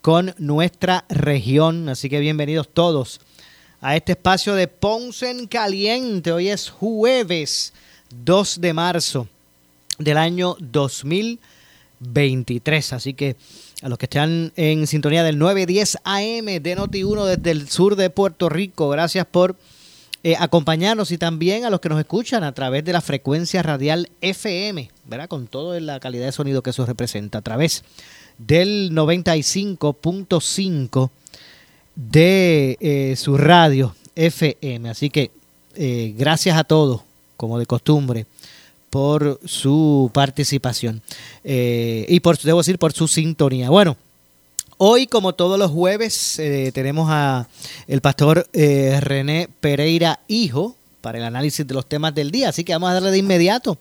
con nuestra región. Así que bienvenidos todos a este espacio de Ponce en Caliente. Hoy es jueves 2 de marzo del año 2023. Así que a los que están en sintonía del 910 AM de Noti1 desde el sur de Puerto Rico, gracias por eh, acompañarnos y también a los que nos escuchan a través de la frecuencia radial FM, ¿verdad? Con toda la calidad de sonido que eso representa, a través del 95.5 de eh, su radio FM. Así que eh, gracias a todos, como de costumbre, por su participación eh, y por, debo decir, por su sintonía. Bueno, hoy, como todos los jueves, tenemos a el pastor René Pereira Hijo para el análisis de los temas del día. Así que vamos a darle de inmediato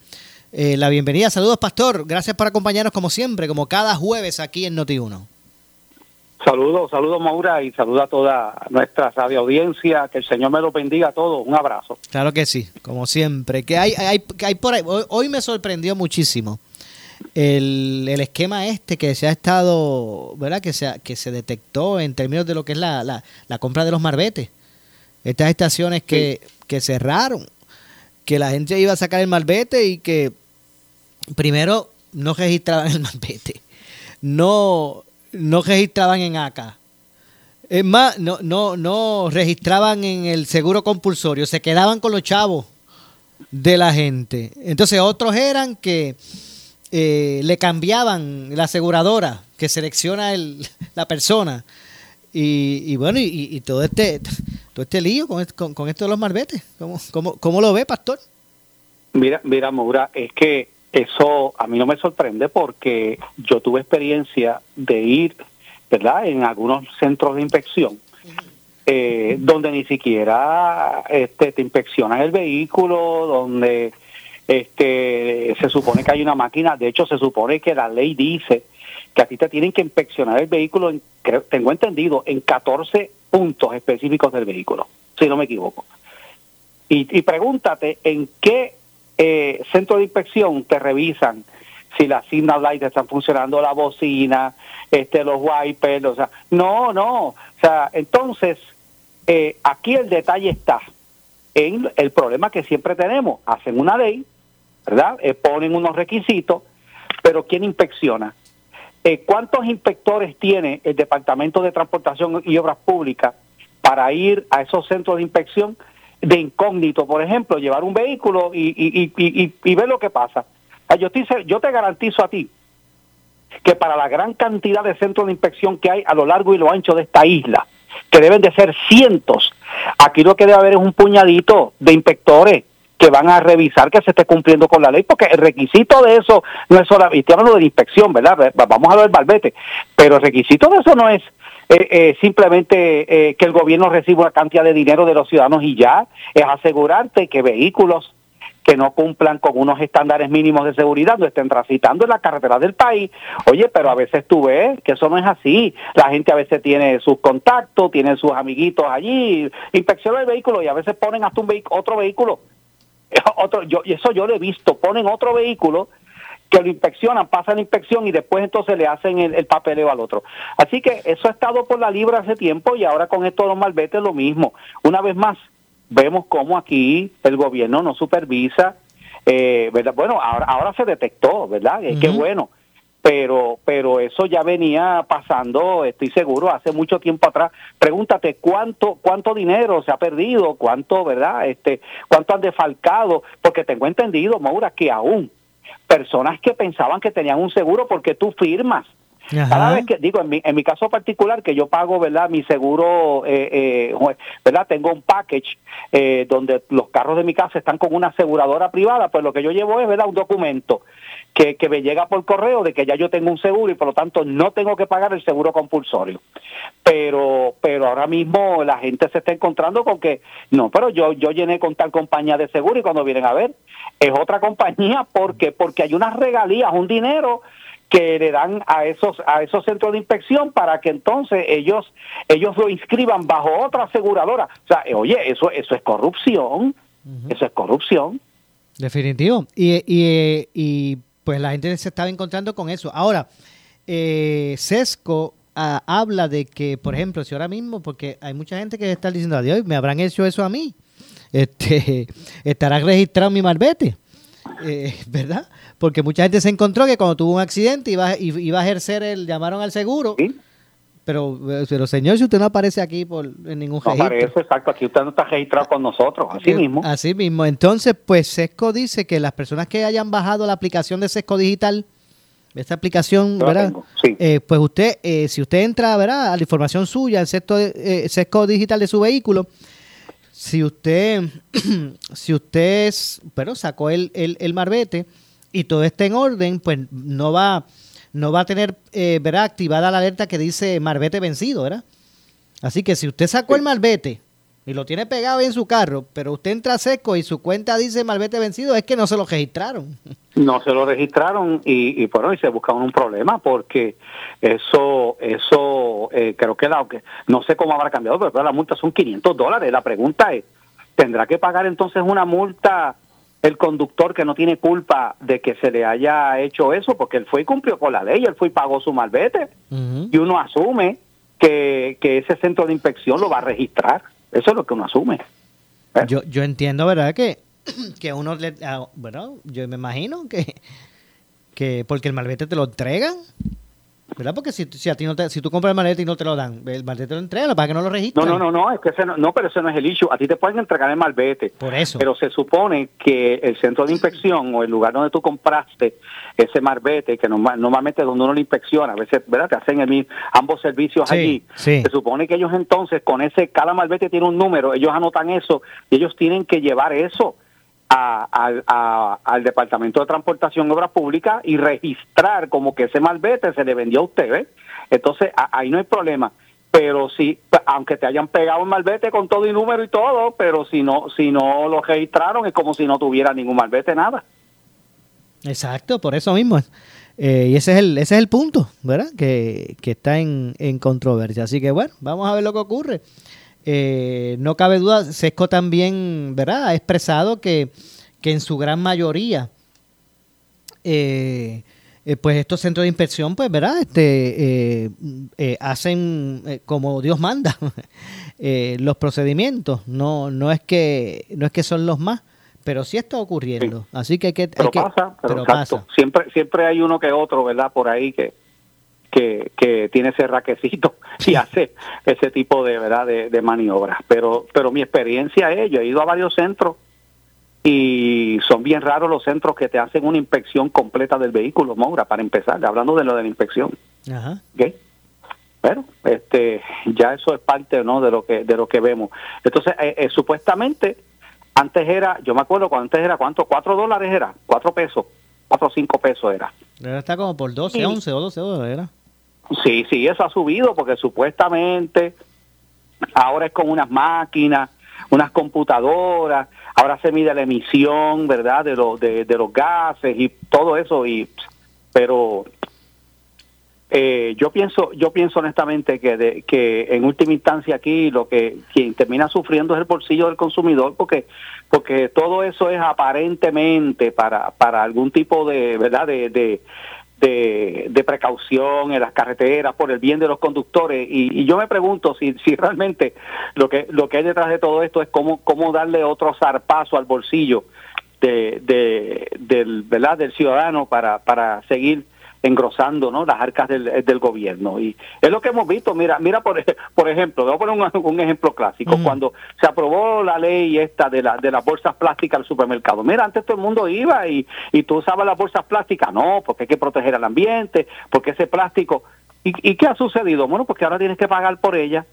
eh, la bienvenida. Saludos, Pastor. Gracias por acompañarnos como siempre, como cada jueves aquí en Noti1. Saludos, saludos Maura y saludos a toda nuestra radio audiencia. Que el Señor me lo bendiga a todos. Un abrazo. Claro que sí, como siempre. Que hay, hay, hay por Hoy, me sorprendió muchísimo el, el, esquema este que se ha estado, ¿verdad? Que se, que se detectó en términos de lo que es la, la, compra de los marbetes. Estas estaciones que, que cerraron, que la gente iba a sacar el marbete y que primero no registraban el malvete, no, no registraban en ACA. Es más, no, no, no registraban en el seguro compulsorio, se quedaban con los chavos de la gente. Entonces otros eran que eh, le cambiaban la aseguradora que selecciona el, la persona. Y, bueno, y, todo este todo este lío con, con, esto de los marbetes. ¿Cómo, cómo, cómo lo ve, pastor? Mira, mira, Maura, es que eso a mí no me sorprende porque yo tuve experiencia de ir, ¿verdad?, en algunos centros de inspección. Eh, donde ni siquiera este, te inspeccionan el vehículo, donde este, se supone que hay una máquina, de hecho se supone que la ley dice que a ti te tienen que inspeccionar el vehículo, en, tengo entendido, en 14 puntos específicos del vehículo, si no me equivoco. Y, y pregúntate en qué eh, centro de inspección te revisan si las signal lights están funcionando, la bocina, este, los wipers, o sea, no, no, o sea, entonces, eh, aquí el detalle está en el problema que siempre tenemos, hacen una ley, ¿verdad? Eh, ponen unos requisitos, pero ¿quién inspecciona? Eh, ¿Cuántos inspectores tiene el Departamento de Transportación y Obras Públicas para ir a esos centros de inspección? De incógnito, por ejemplo, llevar un vehículo y, y, y, y, ver lo que pasa. Yo te, yo te garantizo a ti que para la gran cantidad de centros de inspección que hay a lo largo y lo ancho de esta isla, que deben de ser cientos, aquí lo que debe haber es un puñadito de inspectores que van a revisar que se esté cumpliendo con la ley, porque el requisito de eso no es solamente, estoy hablando de inspección, ¿verdad? Vamos a ver el balbete, pero el requisito de eso no es eh, eh, simplemente eh, que el gobierno reciba una cantidad de dinero de los ciudadanos y ya, es asegurarte que vehículos que no cumplan con unos estándares mínimos de seguridad no estén transitando en la carretera del país. Oye, pero a veces tú ves que eso no es así. La gente a veces tiene sus contactos, tiene sus amiguitos allí, inspecciona el vehículo y a veces ponen hasta un otro vehículo. Otro, yo, eso yo lo he visto, ponen otro vehículo que lo inspeccionan, pasan la inspección y después entonces le hacen el, papeleo al otro. Así que eso ha estado por la libra hace tiempo y ahora con esto de los malbetes lo mismo. Una vez más, vemos cómo aquí el gobierno no supervisa, eh, ¿verdad? Bueno, ahora, ahora se detectó, ¿verdad? Qué bueno. pero pero eso ya venía pasando, estoy seguro, hace mucho tiempo atrás. Pregúntate cuánto cuánto dinero se ha perdido, cuánto, ¿verdad? Este, cuánto han defalcado, porque tengo entendido, Maura, que aún personas que pensaban que tenían un seguro porque tú firmas cada vez que, digo, en mi, en mi caso particular, que yo pago, ¿verdad? Mi seguro, eh, eh, ¿verdad? Tengo un package eh, donde los carros de mi casa están con una aseguradora privada, pues lo que yo llevo es, ¿verdad? Un documento que, que me llega por correo de que ya yo tengo un seguro y por lo tanto no tengo que pagar el seguro compulsorio. Pero, pero ahora mismo la gente se está encontrando con que, no, pero yo, yo llené con tal compañía de seguro y cuando vienen a ver, es otra compañía porque, porque hay unas regalías, un dinero que le dan a esos a esos centros de inspección para que entonces ellos ellos lo inscriban bajo otra aseguradora. O sea, oye, eso eso es corrupción. Eso es corrupción. Definitivo. Y, y, y, pues la gente se estaba encontrando con eso. Ahora, eh, Sesco ah, habla de que, por ejemplo, si ahora mismo, porque hay mucha gente que está diciendo, adiós, me habrán hecho eso a mí, este, estará registrado mi malvete. Eh, ¿verdad? Porque mucha gente se encontró que cuando tuvo un accidente iba, iba a ejercer el, llamaron al seguro. Pero, pero señor, si usted no aparece aquí por en ningún no aparece, exacto. Aquí usted no está registrado con nosotros, así eh, mismo. Así mismo. Entonces, pues Sesco dice que las personas que hayan bajado la aplicación de Sesco Digital, esta aplicación, ¿verdad? Eh, pues usted, si usted entra, ¿verdad? A la información suya, el Sesco Digital de su vehículo, si usted, si usted pero sacó el, el, marbete y todo está en orden, pues no va, no va a tener eh, ¿verdad? activada la alerta que dice marbete vencido, ¿verdad? Así que si usted sacó el marbete y lo tiene pegado en su carro, pero usted entra seco y su cuenta dice malvete vencido, es que no se lo registraron. No se lo registraron y, y bueno, y se buscaron un problema porque eso, eso eh, creo que la, no sé cómo habrá cambiado, pero la multa son 500 dólares. La pregunta es, ¿tendrá que pagar entonces una multa el conductor que no tiene culpa de que se le haya hecho eso? Porque él fue y cumplió con la ley, él fue y pagó su malvete. Y uno asume que, que ese centro de inspección lo va a registrar. Eso es lo que uno asume. ¿Eh? Yo, yo entiendo, ¿verdad? Que, que uno, le, ah, bueno, yo me imagino que, que porque el malvete te lo entregan ¿Verdad? Porque si, si, a ti no te, si tú compras el malvete y no te lo dan, el malvete te lo entregan para que no lo registren. No, no, no, no, es que ese no, pero ese no es el issue. A ti te pueden entregar el malvete. Por eso. Pero se supone que el centro de inspección o el lugar donde tú compraste ese malvete, que normalmente donde uno lo inspecciona, a veces, ¿verdad? Te hacen el, ambos servicios allí. Se supone que ellos entonces, con ese, cada malvete tiene un número, ellos anotan eso y ellos tienen que llevar eso al Departamento de Transportación Obras Públicas y registrar como que ese malvete se le vendió a usted, Entonces, ahí no hay problema. Pero si, aunque te hayan pegado un malvete con todo y número y todo, pero si no, si no lo registraron es como si no tuviera ningún malvete, nada. Exacto, por eso mismo. Eh, y ese es el, ese es el punto, ¿verdad? Que, que está en, en controversia. Así que bueno, vamos a ver lo que ocurre. Eh, no cabe duda, Sesco también, ¿verdad? Ha expresado que, que en su gran mayoría, eh, eh, pues estos centros de inspección, pues, ¿verdad? Este, hacen como Dios manda los procedimientos. No, no es que, no es que son los más, pero sí está ocurriendo. Así que hay que, pero pasa, pero, pasa. Siempre, siempre hay uno que otro, ¿verdad? Por ahí que que, tiene ese raquecito y hace ese tipo de verdad de, maniobras. Pero, pero mi experiencia es, yo he ido a varios centros y son bien raros los centros que te hacen una inspección completa del vehículo, Moura, para empezar, hablando de lo de la inspección. Ajá. Pero este, ya eso es parte ¿no? de lo que de lo que vemos. Entonces, eh, eh, supuestamente, antes era, yo me acuerdo cuando antes era, ¿cuánto? ¿Cuatro dólares era? ¿Cuatro pesos? ¿Cuatro o cinco pesos era? Ahora está como por 12, 11 o 12 dólares, ¿era? Sí, sí, eso ha subido porque supuestamente ahora es con unas máquinas, unas computadoras, ahora se mide la emisión, ¿verdad? De, los de, los gases y todo eso, y pero eh, yo pienso yo pienso honestamente que de, que en última instancia aquí lo que quien termina sufriendo es el bolsillo del consumidor porque porque todo eso es aparentemente para para algún tipo de verdad de, de, precaución en las carreteras por el bien de los conductores. Y, yo me pregunto si, si realmente lo que lo que hay detrás de todo esto es cómo cómo darle otro zarpazo al bolsillo de, del verdad del ciudadano para para seguir engrosando ¿no? las arcas del, del, gobierno. Y es lo que hemos visto. Mira, mira por, por ejemplo, voy a poner un, ejemplo clásico. Cuando se aprobó la ley esta de, la, de las bolsas plásticas al supermercado. Mira, antes todo el mundo iba y, y tú usabas las bolsas plásticas. No, porque hay que proteger al ambiente, porque ese plástico... ¿Y, ¿Y qué ha sucedido? Bueno, porque ahora tienes que pagar por ella.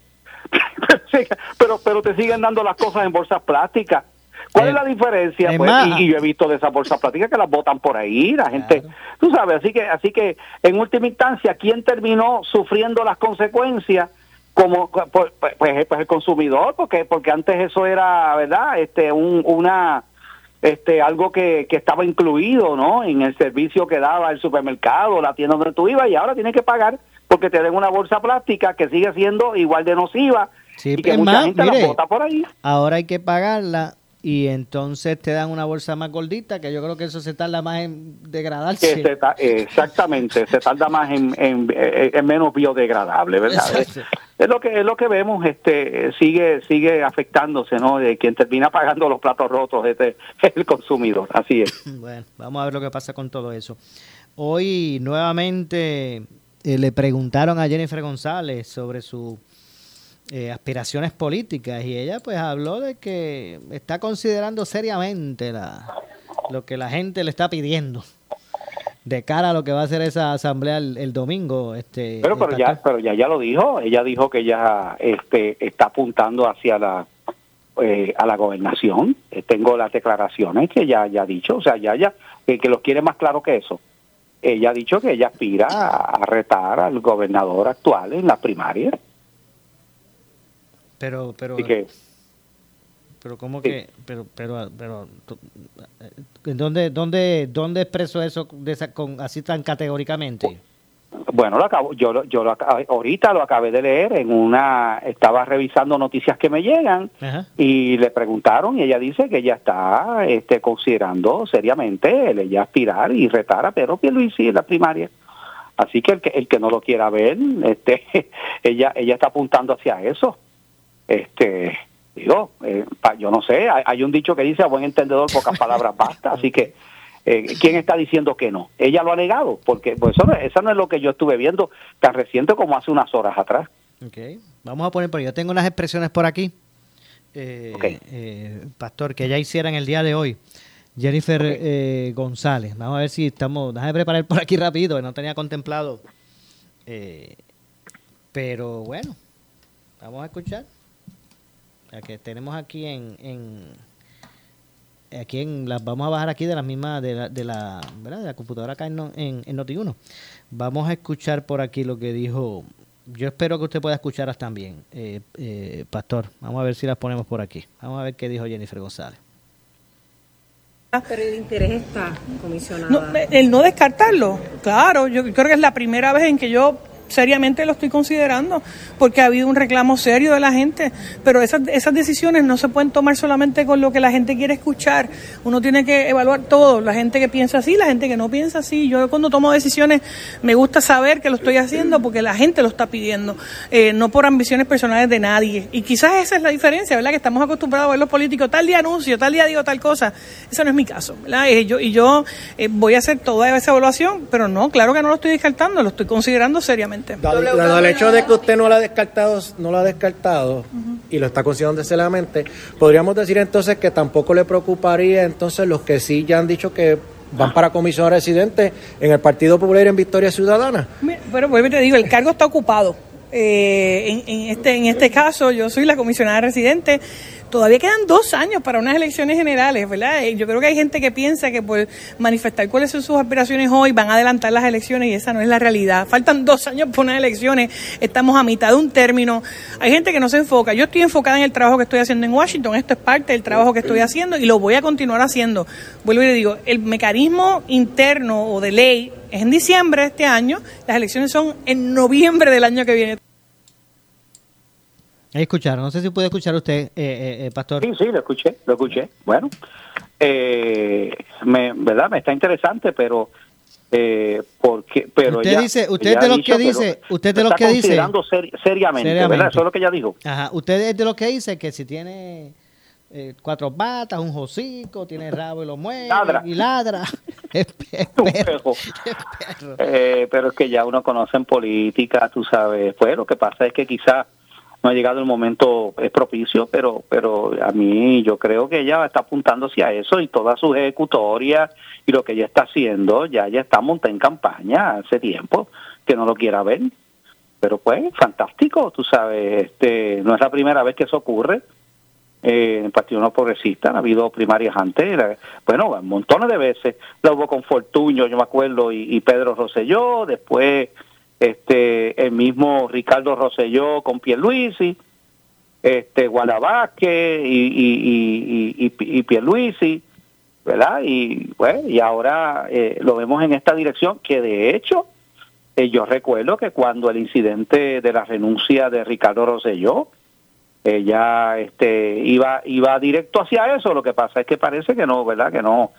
pero, pero te siguen dando las cosas en bolsas plásticas ¿Cuál es eh, la diferencia? Pues, y, yo he visto de esas bolsas plásticas que las botan por ahí, la gente, tú sabes, así que, así que en última instancia, ¿quién terminó sufriendo las consecuencias? como pues, pues, pues, pues el consumidor porque porque antes eso era verdad este un, una este algo que, que estaba incluido no en el servicio que daba el supermercado la tienda donde tú ibas y ahora tienes que pagar porque te den una bolsa plástica que sigue siendo igual de nociva y que mucha gente la bota por ahí. ahora hay que pagarla y entonces te dan una bolsa más gordita, que yo creo que eso se tarda más en degradarse. exactamente, se tarda más en, en, menos biodegradable, ¿verdad? Es, lo que es lo que vemos, este sigue sigue afectándose, ¿no? De quien termina pagando los platos rotos este, es el consumidor, así es. Bueno, vamos a ver lo que pasa con todo eso. Hoy nuevamente eh, le preguntaron a Jennifer González sobre su eh, aspiraciones políticas y ella pues habló de que está considerando seriamente la, lo que la gente le está pidiendo de cara a lo que va a ser esa asamblea el, domingo este pero pero ya pero ya ya lo dijo. Ella dijo que ya este está apuntando hacia la eh, a la gobernación. Eh, tengo las declaraciones que ya ya ha dicho. O sea ya ya que, que los quiere más claro que eso. Ella ha dicho que ella aspira a retar al gobernador actual en la primaria pero, pero, pero cómo que, pero, pero, pero, eh, ¿dónde, dónde, dónde expreso eso con, así tan categóricamente? Bueno, lo acabo, yo, yo lo, ahorita lo acabé de leer en una, estaba revisando noticias que me llegan y le preguntaron y ella dice que ella está este, considerando seriamente el ella aspirar y retar a Pedro Pierluisi en la primaria. Así que el que, el que no lo quiera ver, este, ella, ella está apuntando hacia eso este digo, eh, yo no sé, hay, un dicho que dice a buen entendedor pocas palabras basta, así que eh, ¿quién está diciendo que no? Ella lo ha negado, porque pues eso, no, no es lo que yo estuve viendo tan reciente como hace unas horas atrás. Ok, vamos a poner, pero yo tengo unas expresiones por aquí, eh, Pastor, que ya hicieran el día de hoy. Jennifer González, vamos a ver si estamos, déjame preparar por aquí rápido, no tenía contemplado, pero bueno, vamos a escuchar que tenemos aquí en, aquí en las vamos a bajar aquí de la misma de la, de la, ¿verdad? De la computadora acá en, en, en Noti1. Vamos a escuchar por aquí lo que dijo. Yo espero que usted pueda escucharlas también, eh, eh, Pastor. Vamos a ver si las ponemos por aquí. Vamos a ver qué dijo Jennifer González. Pero el interés está, comisionado. el no descartarlo, claro, yo creo que es la primera vez en que yo seriamente lo estoy considerando porque ha habido un reclamo serio de la gente, pero esas, esas decisiones no se pueden tomar solamente con lo que la gente quiere escuchar, uno tiene que evaluar todo, la gente que piensa así, la gente que no piensa así, yo cuando tomo decisiones me gusta saber que lo estoy haciendo porque la gente lo está pidiendo, eh, no por ambiciones personales de nadie, y quizás esa es la diferencia, ¿verdad? Que estamos acostumbrados a ver los políticos, tal día anuncio, tal día digo tal cosa, ese no es mi caso, ¿verdad? Yo, y yo eh, voy a hacer toda esa evaluación, pero no, claro que no lo estoy descartando, lo estoy considerando seriamente. Dado, el hecho de que usted no lo ha descartado, no lo ha descartado y lo está considerando seriamente, podríamos decir entonces que tampoco le preocuparía entonces los que sí ya han dicho que van para comisión residente en el Partido Popular en Victoria Ciudadana. Pero pues te digo, el cargo está ocupado. Eh, en, este, en este caso, yo soy la comisionada residente todavía quedan dos años para unas elecciones generales, ¿verdad? Yo creo que hay gente que piensa que por manifestar cuáles son sus aspiraciones hoy van a adelantar las elecciones y esa no es la realidad. Faltan dos años para unas elecciones, estamos a mitad de un término. Hay gente que no se enfoca. Yo estoy enfocada en el trabajo que estoy haciendo en Washington, esto es parte del trabajo que estoy haciendo y lo voy a continuar haciendo. Vuelvo y le digo, el mecanismo interno o de ley es en diciembre de este año, las elecciones son en noviembre del año que viene. Escucharon, no sé si puede escuchar usted, eh, eh, eh, Pastor. Sí, sí, lo escuché, lo escuché. Bueno, eh, me, ¿verdad? Me está interesante, pero eh, porque pero usted dice usted de lo que dice usted de lo que dice seriamente, ¿verdad? eso es lo que ella dijo Ajá. usted es de lo que dice que si tiene eh, cuatro patas un hocico tiene rabo y lo mueve y ladra un perro. Eh, pero es que ya uno conoce en política, tú sabes. Pues lo que pasa es que quizás no ha llegado el momento es propicio, pero pero a mí yo creo que ella está apuntando hacia eso y toda su ejecutoria y lo que ella está haciendo, ya ya está montada en campaña hace tiempo, que no lo quiera ver. Pero pues, fantástico, tú sabes, este no es la primera vez que eso ocurre. Eh, en el Partido No Progresista, ha habido primarias antes, bueno, montones de veces, la hubo con Fortuño, yo me acuerdo, y, y Pedro Rosselló, después este el mismo Ricardo Rosselló con Pierluisi, este Guadabasque y, y, y, y, Pierluisi, ¿verdad? Y bueno, y ahora eh, lo vemos en esta dirección que de hecho eh, yo recuerdo que cuando el incidente de la renuncia de Ricardo Rosselló, ella este iba iba directo hacia eso, lo que pasa es que parece que no, ¿verdad? Que no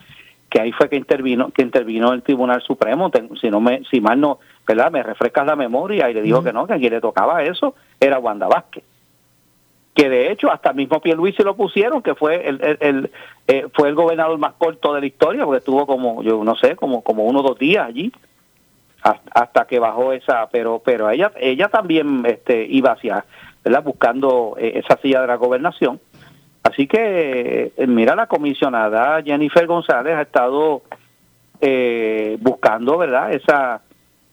que ahí fue que intervino que intervino el Tribunal Supremo, si no me si mal no ¿verdad? Me refrescas la memoria y le dijo que no, que a quien le tocaba eso era Wanda Vázquez. Que de hecho hasta el mismo se lo pusieron, que fue el, el, eh, fue el gobernador más corto de la historia, porque estuvo como, yo no sé, como, como uno o dos días allí, hasta, que bajó esa, pero pero ella ella también este iba hacia, ¿verdad? Buscando eh, esa silla de la gobernación. Así que, eh, mira, la comisionada Jennifer González ha estado buscando, ¿verdad? Esa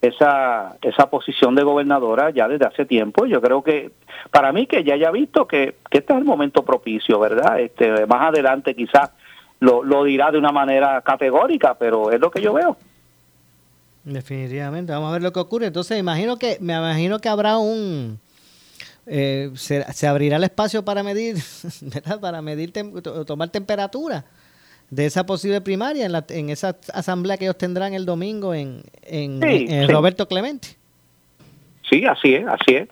esa, esa posición de gobernadora ya desde hace tiempo. Yo creo que, para mí, que ya haya visto que, este es el momento propicio, ¿verdad? Este, más adelante quizás lo, lo dirá de una manera categórica, pero es lo que yo veo. Definitivamente, vamos a ver lo que ocurre. Entonces, imagino que, me imagino que habrá un, eh, se, se, abrirá el espacio para medir, ¿verdad? Para medir, tomar temperatura de esa posible primaria en, la, en esa asamblea que ellos tendrán el domingo en, en, Roberto Clemente. Sí, así es, así es.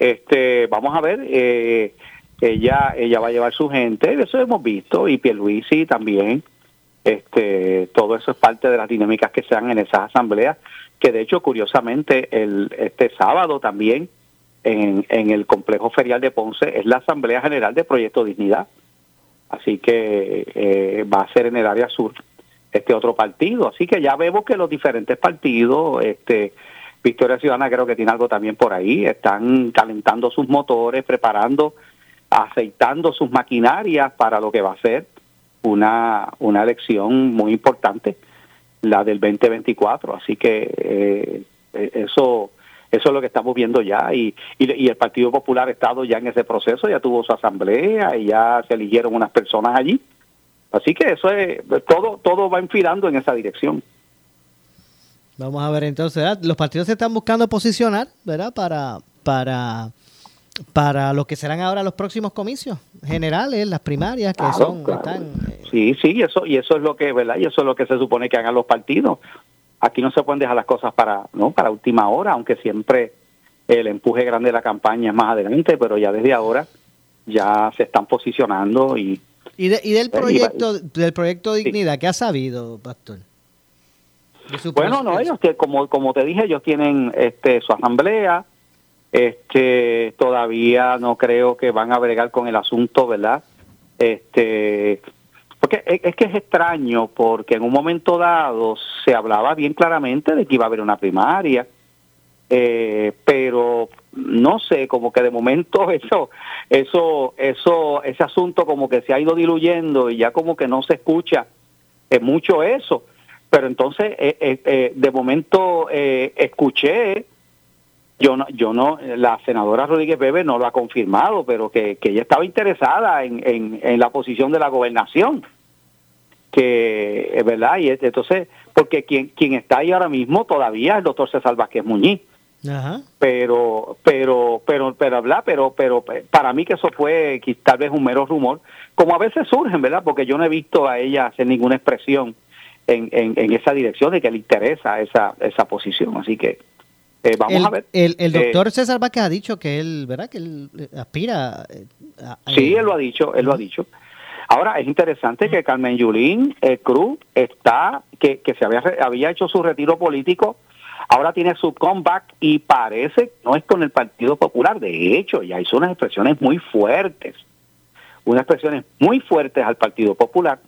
Este, vamos a ver, eh, ella ella va a llevar su gente, eso hemos visto, y Pierluisi también. Este, todo eso es parte de las dinámicas que se dan en esas asambleas, que de hecho, curiosamente, el este sábado también en, en el complejo ferial de Ponce es la Asamblea General de Proyecto Dignidad. Así que eh, va a ser en el área sur este otro partido, así que ya vemos que los diferentes partidos, este Victoria Ciudadana creo que tiene algo también por ahí, están calentando sus motores, preparando, aceitando sus maquinarias para lo que va a ser una, una elección muy importante, la del 2024, así que eh, eso eso es lo que estamos viendo ya y, y, el Partido Popular ha estado ya en ese proceso, ya tuvo su asamblea y ya se eligieron unas personas allí. Así que eso es, todo, todo va enfilando en esa dirección. Vamos a ver entonces, los partidos se están buscando posicionar, ¿verdad? Para, para, para lo que serán ahora los próximos comicios generales, las primarias que son, eh, Sí, sí, eso, y eso es lo que, ¿verdad? Y eso es lo que se supone que hagan los partidos aquí no se pueden dejar las cosas para no para última hora aunque siempre el empuje grande de la campaña es más adelante pero ya desde ahora ya se están posicionando y y, del proyecto del proyecto dignidad qué ha sabido pastor bueno no ellos que como como te dije ellos tienen este su asamblea este todavía no creo que van a bregar con el asunto verdad este porque es que es extraño, porque en un momento dado se hablaba bien claramente de que iba a haber una primaria, eh, pero no sé, como que de momento eso, eso, eso, ese asunto como que se ha ido diluyendo y ya como que no se escucha es mucho eso. Pero entonces, eh, eh, de momento escuché, yo no, yo no, la senadora Rodríguez Bebe no lo ha confirmado, pero que, que ella estaba interesada en, en, en la posición de la gobernación. Que es verdad y entonces porque quien quien está ahí ahora mismo todavía es el doctor César Vázquez Muñiz. Pero pero pero pero habla pero pero para mí que eso fue tal vez un mero rumor como a veces surgen verdad porque yo no he visto a ella hacer ninguna expresión en, en, esa dirección de que le interesa esa esa posición. Así que eh, vamos a ver el, el eh, doctor César Vázquez ha dicho que él verdad que él aspira a, sí él lo ha dicho él lo ha dicho Ahora, es interesante que Carmen Yulín eh, Cruz está, que, que se había, había hecho su retiro político, ahora tiene su comeback y parece no es con el Partido Popular. De hecho, ya hizo unas expresiones muy fuertes, unas expresiones muy fuertes al Partido Popular.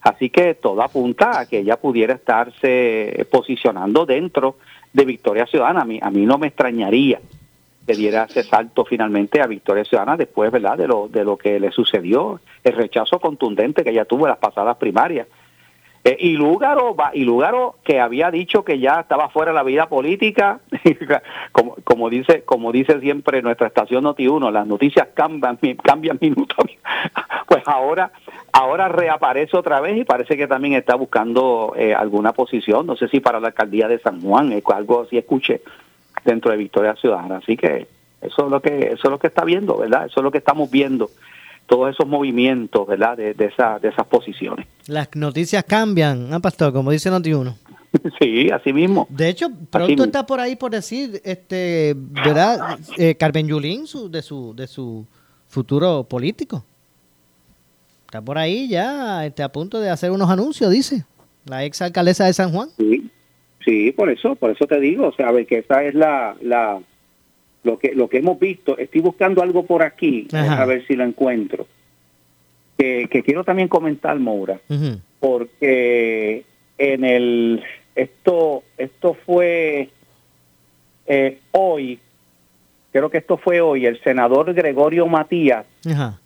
Así que todo apunta a que ella pudiera estarse posicionando dentro de Victoria Ciudadana. A mí, a mí no me extrañaría que diera ese salto finalmente a Victoria Ciudadana después, ¿verdad?, de lo, de lo que le sucedió, el rechazo contundente que ella tuvo en las pasadas primarias. Eh, y Lúgaro, y Lúgaro que había dicho que ya estaba fuera de la vida política, como, como dice como dice siempre nuestra estación Noti1, las noticias cambian, cambian minuto. Pues ahora ahora reaparece otra vez y parece que también está buscando eh, alguna posición, no sé si para la alcaldía de San Juan, algo así escuché dentro de Victoria Ciudadana. Así que eso es lo que eso es lo que está viendo, ¿verdad? Eso es lo que estamos viendo, todos esos movimientos, ¿verdad? De, de, esa, de esas posiciones. Las noticias cambian, ¿ah, pastor? Como dice Noti1. Sí, así mismo. De hecho, pronto está por ahí por decir, este, ¿verdad? Eh, Carmen Yulín, su, de su, de su futuro político. Está por ahí ya, este, a punto de hacer unos anuncios, dice. La ex alcaldesa de San Juan. Sí, sí, por eso, por eso te digo, o sea, ve que esa es la, la lo que lo que hemos visto. Estoy buscando algo por aquí, a ver si lo encuentro. Que, que quiero también comentar, Moura, porque en el esto esto fue eh, hoy, creo que esto fue hoy, el senador Gregorio Matías. Ajá.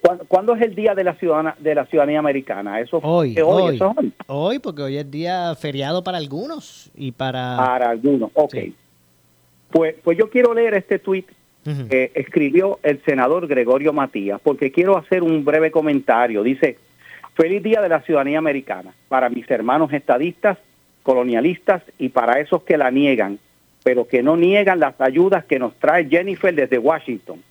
¿Cuándo, cuándo es el día de la ciudadana de la ciudadanía americana? Eso fue Hoy, hoy, hoy, eso es hoy. hoy, porque hoy es día feriado para algunos y para... Para algunos, ok. Sí. Pues, pues yo quiero leer este tuit que escribió el senador Gregorio Matías, porque quiero hacer un breve comentario. Dice, feliz día de la ciudadanía americana para mis hermanos estadistas, colonialistas y para esos que la niegan, pero que no niegan las ayudas que nos trae Jennifer desde Washington.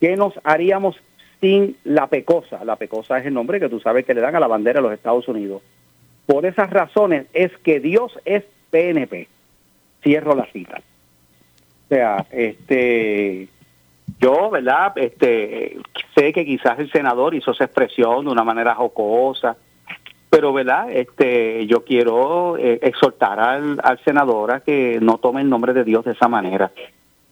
¿Qué nos haríamos sin la pecosa? La pecosa es el nombre que tú sabes que le dan a la bandera de los Estados Unidos. Por esas razones es que Dios es PNP. Cierro la cita. O sea, este, yo, ¿verdad? Este, sé que quizás el senador hizo esa expresión de una manera jocosa, pero, ¿verdad? Este, yo quiero eh, exhortar al, al senador a que no tome el nombre de Dios de esa manera.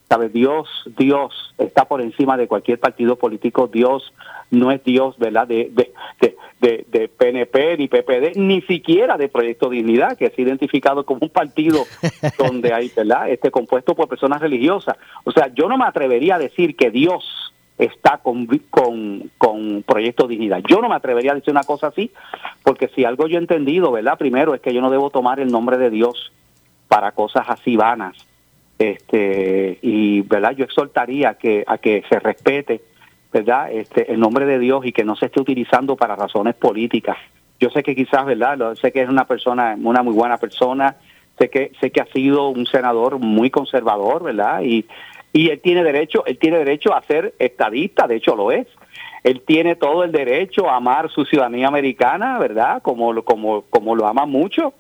¿Sabes? Dios, Dios está por encima de cualquier partido político. Dios no es Dios, ¿verdad? De, de, de, de PNP, ni PPD, ni siquiera de Proyecto Dignidad, que es identificado como un partido donde hay, ¿verdad? Este compuesto por personas religiosas. O sea, yo no me atrevería a decir que Dios está con, con, con Proyecto Dignidad. Yo no me atrevería a decir una cosa así, porque si algo yo he entendido, ¿verdad? Primero es que yo no debo tomar el nombre de Dios para cosas así vanas este y verdad yo exhortaría que a que se respete verdad este el nombre de Dios y que no se esté utilizando para razones políticas. Yo sé que quizás verdad Lo- sé que es una persona una muy buena persona. Sé que sé que ha sido un senador muy conservador verdad y y él tiene derecho él tiene derecho a ser estadista de hecho lo es. Él tiene todo el derecho a amar su ciudadanía americana verdad como como como lo ama mucho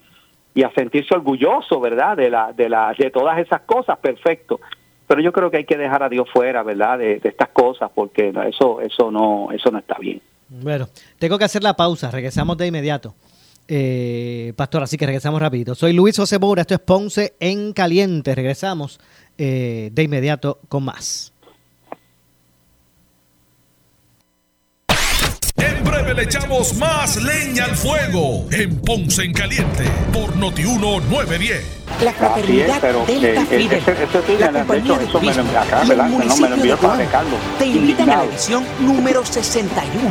y a sentirse orgulloso, ¿verdad? De la, de la, de todas esas cosas, perfecto. Pero yo creo que hay que dejar a Dios fuera, ¿verdad? De, estas cosas, porque eso, eso no, eso no está bien. Bueno, tengo que hacer la pausa, regresamos de inmediato. Eh, pastor, así que regresamos rápido. Soy Luis José Moura, esto es Ponce en Caliente. Regresamos eh, de inmediato con más. En breve le echamos más leña al fuego en Ponce en Caliente por Notiuno 910. La es, fraternidad pero Delta eh, Fidel, ese, la de compañía hecho, de eso me lo turismo acá, y el ¿verdad? No, me municipio de te invitan a la edición número 61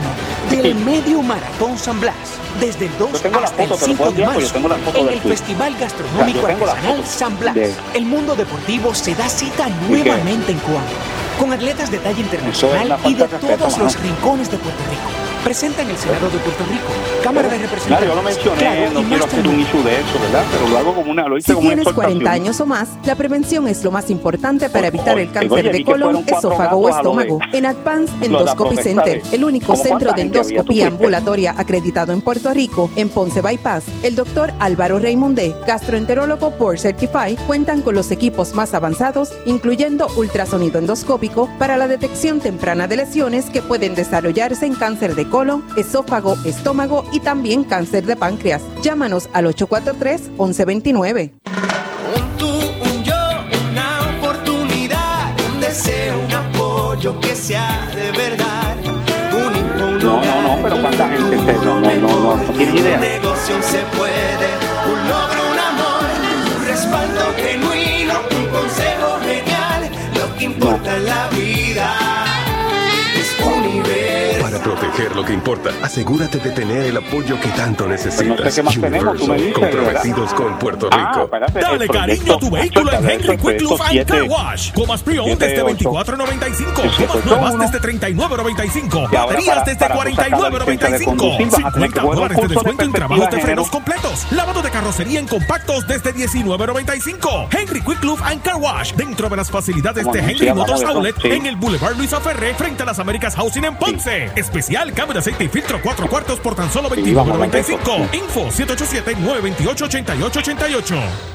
del Medio Maratón San Blas, desde el 2 Yo tengo la hasta el foto, te lo 5 puedo de marzo, en el. Festival O sea, Gastronómico Artesanal San Blas. de- El mundo deportivo se da cita nuevamente en Cuba, con atletas de talla es internacional y de todos los rincones de Puerto Rico. Presenta en el Senado de Puerto Rico, Cámara de Representantes. Claro, yo lo mencioné, Claro, no quiero hacer un issue de eso, ¿verdad? Pero lo hago como una, lo hice Si como una tienes 40 exhortación. años o más, la prevención es lo más importante para evitar el cáncer de colon, esófago o de- estómago. En Advance lo de la Endoscopy Center, el único ¿Cómo centro de endoscopía ambulatoria acreditado en Puerto Rico, en Ponce Bypass, el doctor Álvaro Raymondé, gastroenterólogo por Certify, cuentan con los equipos más avanzados, incluyendo ultrasonido endoscópico para la detección temprana de lesiones que pueden desarrollarse en cáncer de colon, esófago, estómago y también cáncer de páncreas. Llámanos al 843-1129. Un tú, un yo, una oportunidad, un deseo, un apoyo que sea de verdad. Un No, no, no, pero cuánta gente se, no, no, no, no, no tienes idea. Un negocio se puede, un logro, un amor, un respaldo genuino, un consejo genial. Lo que importa proteger lo que importa, asegúrate de tener el apoyo que tanto necesitas. Pues sé qué más tenemos, tú me dices, comprometidos con Puerto Ah, Rico. espérate, Dale cariño a tu vehículo en Henry Quick Lube and Car Wash. Comas pre-owned desde ocho, 24.95. siete, Comas nuevas desde 39.95. Y ahora Baterías desde para tu sacar la licencia de 49.95. conducir, vas a tener que 50 coger un dólares de descuento en trabajos de frenos completos. Lavado de carrocería en compactos desde 19.95. Henry Quick Lube and Car Wash. Dentro de las facilidades de Henry Motors Outlet en el Boulevard Luisa Ferré frente a las Américas Housing en Ponce. Especial al cambio aceite y filtro 4 cuartos por tan solo 29.95. Info 787 928 8888.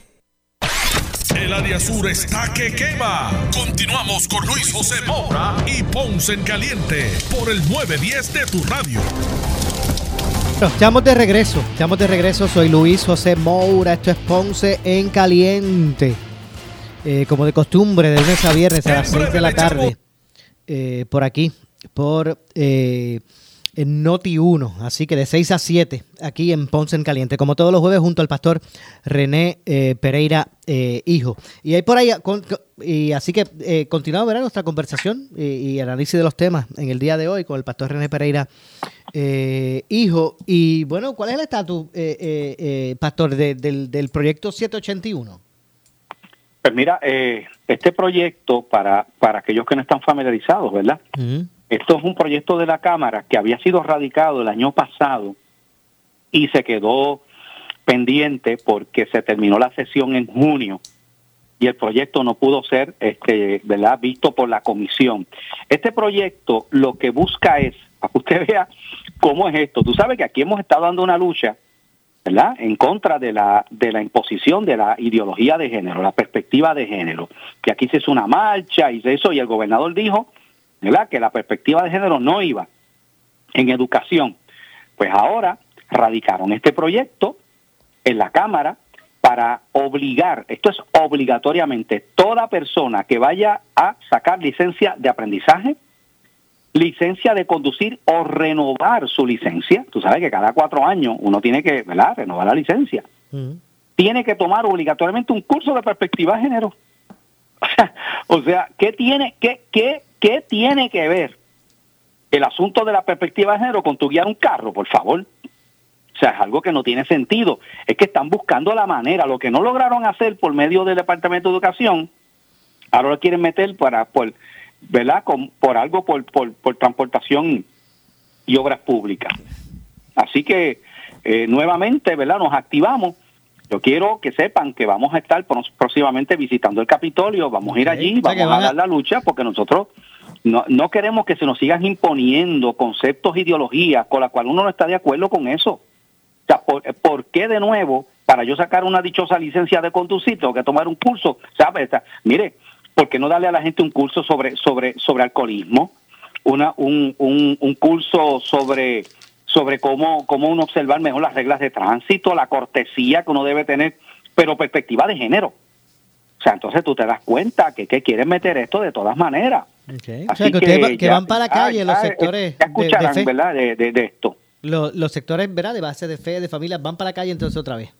El área sur está que quema. Continuamos con Luis José Moura y Ponce en Caliente por el 910 de tu radio. Bueno, estamos de regreso, estamos de regreso. Soy Luis José Moura, esto es Ponce en Caliente. Eh, como de costumbre, de lunes a viernes a las 6 de la tarde, eh, por aquí, por eh, en Noti 1. Así que de 6 a 7, aquí en Ponce en Caliente, como todos los jueves, junto al pastor René eh, Pereira, eh, hijo. Y hay por ahí, con- y así que eh, continuamos nuestra conversación y, y análisis de los temas en el día de hoy con el pastor René Pereira, eh, hijo. Y bueno, ¿cuál es el estatus, eh, eh, eh, pastor, de- del, del proyecto 781? Pues mira, este proyecto, para, para aquellos que no están familiarizados, ¿verdad? Esto es un proyecto de la Cámara que había sido radicado el año pasado y se quedó pendiente porque se terminó la sesión en junio y el proyecto no pudo ser este, ¿verdad? visto por la comisión. Este proyecto lo que busca es, para que usted vea cómo es esto, tú sabes que aquí hemos estado dando una lucha ¿verdad? En contra de la, de la imposición de la ideología de género, la perspectiva de género. Que aquí se hizo una marcha y se eso, y el gobernador dijo, ¿verdad? Que la perspectiva de género no iba en educación. Pues ahora radicaron este proyecto en la Cámara para obligar, esto es obligatoriamente, toda persona que vaya a sacar licencia de aprendizaje, licencia de conducir o renovar su licencia. Tú sabes que cada cuatro años uno tiene que ¿verdad? renovar la licencia. Tiene que tomar obligatoriamente un curso de perspectiva de género. O sea, o sea ¿qué, tiene, qué, qué, ¿qué tiene que ver el asunto de la perspectiva de género con tu guiar un carro, por favor? O sea, es algo que no tiene sentido. Es que están buscando la manera, lo que no lograron hacer por medio del Departamento de Educación, ahora lo quieren meter para por ¿verdad? Con, por algo por, por, por transportación y obras públicas. Así que eh, nuevamente, ¿verdad? Nos activamos. Yo quiero que sepan que vamos a estar próximamente visitando el Capitolio, vamos a ir allí, O sea, que vamos a- dar la lucha porque nosotros no, no queremos que se nos sigan imponiendo conceptos, ideologías con las cuales uno no está de acuerdo con eso. O sea, ¿por, por qué de nuevo, para yo sacar una dichosa licencia de conducir, tengo que tomar un curso? ¿Sabes? Mire, ¿por qué no darle a la gente un curso sobre, sobre, sobre alcoholismo? Una, un, un, un curso sobre, sobre cómo, cómo uno observar mejor las reglas de tránsito, la cortesía que uno debe tener, pero perspectiva de género. O sea, entonces tú te das cuenta que, que quieren meter esto de todas maneras. Okay. Así O sea, que va- que ya- van para la calle, los ya- sectores Ya de- de escucharán, fe. ¿verdad? De, de- de esto. Los, los sectores, ¿verdad? De base de fe, de familia, van para la calle entonces otra vez.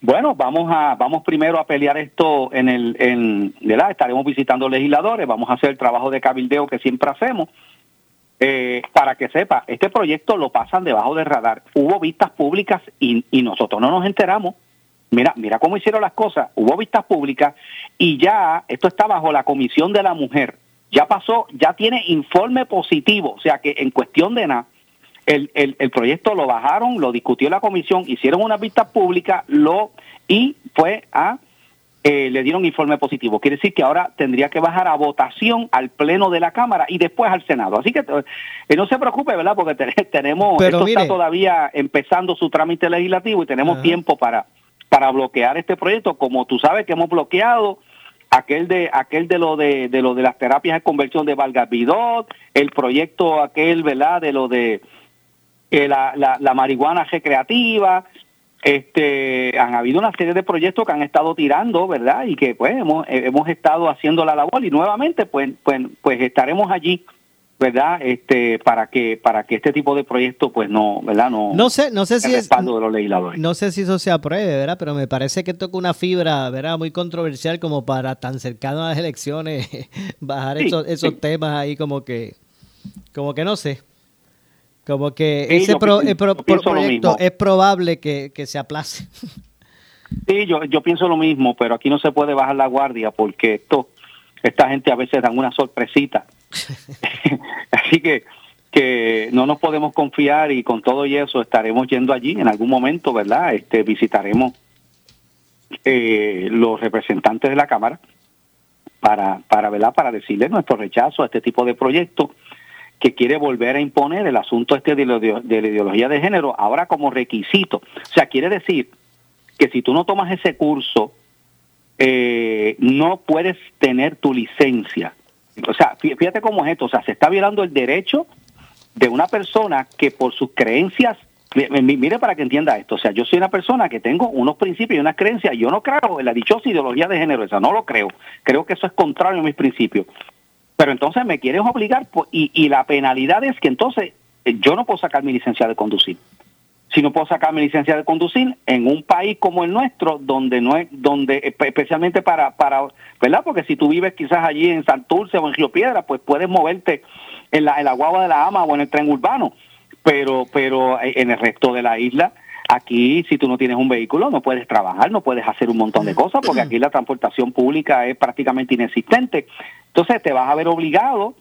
Bueno, vamos a vamos primero a pelear esto en el en ¿verdad? estaremos visitando legisladores, vamos a hacer el trabajo de cabildeo que siempre hacemos. Eh, para que sepa, este proyecto lo pasan debajo del radar. Hubo vistas públicas y, y nosotros no nos enteramos. Mira, mira cómo hicieron las cosas. Hubo vistas públicas y ya esto está bajo la comisión de la mujer. Ya pasó, ya tiene informe positivo, o sea que en cuestión de nada el, el, el proyecto lo bajaron, lo discutió la comisión, hicieron una vista pública, lo y fue a eh, le dieron informe positivo. Quiere decir que ahora tendría que bajar a votación al pleno de la Cámara y después al Senado. Así que eh, no se preocupe, ¿verdad? Porque te- tenemos Pero esto mire. está todavía empezando su trámite legislativo y tenemos tiempo para para bloquear este proyecto, como tú sabes que hemos bloqueado aquel de aquel de lo de, de lo de las terapias de conversión de Valgavidot, el proyecto aquel, ¿verdad? De lo de eh, la, la, la marihuana recreativa, este, han habido una serie de proyectos que han estado tirando, ¿verdad? Y que pues hemos, eh, hemos estado haciendo la labor y nuevamente pues, pues, pues estaremos allí, ¿verdad? Este, para que, para que este tipo de proyectos pues no, ¿verdad? No, No sé, no sé si es, de los legisladores. no sé si eso se apruebe, ¿verdad? Pero me parece que toca una fibra, ¿verdad? Muy controversial como para tan cercano a las elecciones bajar Sí, esos, esos sí. temas ahí como que, como que no sé. Como que Sí, ese yo pro- pro- proyecto es probable que, que se aplace. Sí, yo, yo pienso lo mismo, pero aquí no se puede bajar la guardia porque esto, esta gente a veces dan una sorpresita. Así que, que no nos podemos confiar y con todo y eso estaremos yendo allí en algún momento, ¿verdad? Este, visitaremos eh, los representantes de la Cámara para, para, ¿verdad? para decirles nuestro rechazo a este tipo de proyectos que quiere volver a imponer el asunto este de, ideo- de la ideología de género ahora como requisito. O sea, quiere decir que si tú no tomas ese curso, eh, no puedes tener tu licencia. O sea, fí- fíjate cómo es esto, o sea, se está violando el derecho de una persona que por sus creencias, mi- mi- mire para que entienda esto, o sea, yo soy una persona que tengo unos principios y unas creencias, yo no creo en la dichosa ideología de género, esa no lo creo, creo que eso es contrario a mis principios. Pero entonces me quieres obligar y la penalidad es que entonces eh, yo no puedo sacar mi licencia de conducir si no puedo sacar mi licencia de conducir en un país como el nuestro donde no es donde espe- especialmente para para verdad porque si tú vives quizás allí en Santurce o en Río Piedra pues puedes moverte en la en la guagua de la ama o en el tren urbano. Pero pero eh, en el resto de la isla aquí si tú no tienes un vehículo no puedes trabajar no puedes hacer un montón de cosas porque aquí la transportación pública es prácticamente inexistente. Entonces te vas a ver obligado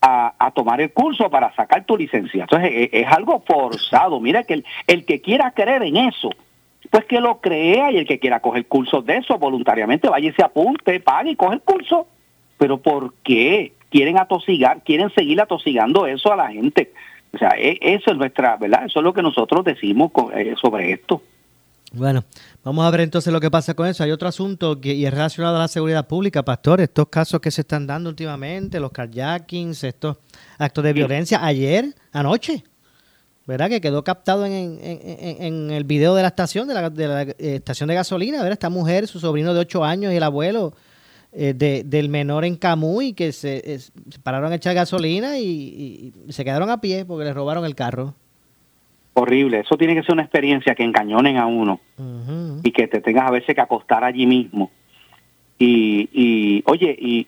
a, a tomar el curso para sacar tu licencia. Entonces es, es algo forzado. Mira que el, que quiera creer en eso, pues que lo crea y el que quiera coger cursos de eso voluntariamente, vaya y se apunte, pague y coge el curso. Pero ¿por qué? Quieren atosigar, quieren seguir atosigando eso a la gente. O sea, e- eso es nuestra, ¿verdad? Eso es lo que nosotros decimos co- eh, sobre esto. Bueno, vamos a ver entonces lo que pasa con eso. Hay otro asunto que y es relacionado a la seguridad pública, pastor. Estos casos que se están dando últimamente, los carjackings, estos actos de violencia. Ayer, anoche, ¿verdad? Que quedó captado en, en- en- en el video de la estación, de la, eh, estación de gasolina, ¿verdad? Esta mujer, su sobrino de 8 años y el abuelo eh, de- del menor en Camuy que se, pararon a echar gasolina y, y- y se quedaron a pie porque les robaron el carro. Horrible. Eso tiene que ser una experiencia que encañonen a uno. Y que te tengas a veces que acostar allí mismo. Y, y oye, y,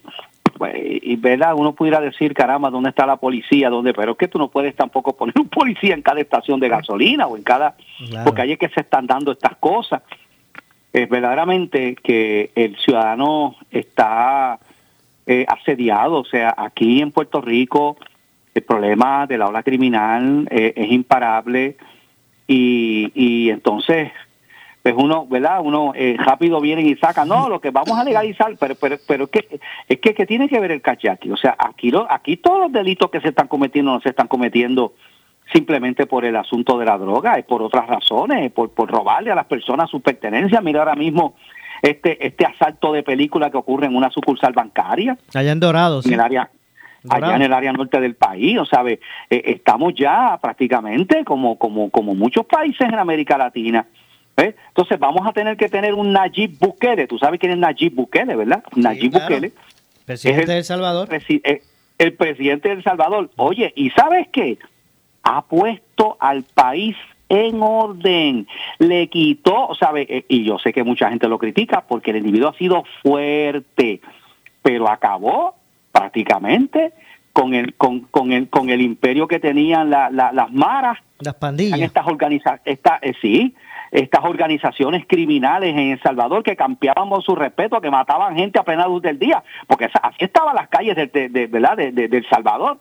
pues, y verdad, uno pudiera decir, caramba, ¿dónde está la policía? ¿Dónde? Pero es que tú no puedes tampoco poner un policía en cada estación de gasolina o en cada... Claro. Porque ahí es que se están dando estas cosas. Es verdaderamente que el ciudadano está eh, asediado. O sea, aquí en Puerto Rico el problema de la ola criminal eh, es imparable y, y entonces pues uno, ¿verdad? Uno eh, rápido vienen y sacan, no, lo que vamos a legalizar, pero pero pero es que es que, que tiene que ver el cachaki, o sea, aquí lo, aquí todos los delitos que se están cometiendo no se están cometiendo simplemente por el asunto de la droga, es por otras razones, por por robarle a las personas sus pertenencias. Mira ahora mismo este este asalto de película que ocurre en una sucursal bancaria Allá en Dorado, sí. en el área Allá en el área norte del país, o sea, eh, estamos ya prácticamente como como como muchos países en América Latina. ¿eh? Entonces vamos a tener que tener un Nayib Bukele, tú sabes quién es Nayib Bukele, ¿verdad? Nayib claro. Bukele Presidente Es de El Salvador. presi- eh, el presidente de El Salvador. Oye, ¿y sabes qué? Ha puesto al país en orden. Le quitó, ¿sabe? Eh, Y yo sé que mucha gente lo critica porque el individuo ha sido fuerte, pero acabó prácticamente con el con, con el con el imperio que tenían la- la- las maras Las en pandillas. estas organiza esta, eh, sí, estas organizaciones criminales en El Salvador que campeaban por su respeto, que mataban gente a plena luz del día, porque así estaban las calles de, de- de- ¿verdad? De, de- de El Salvador.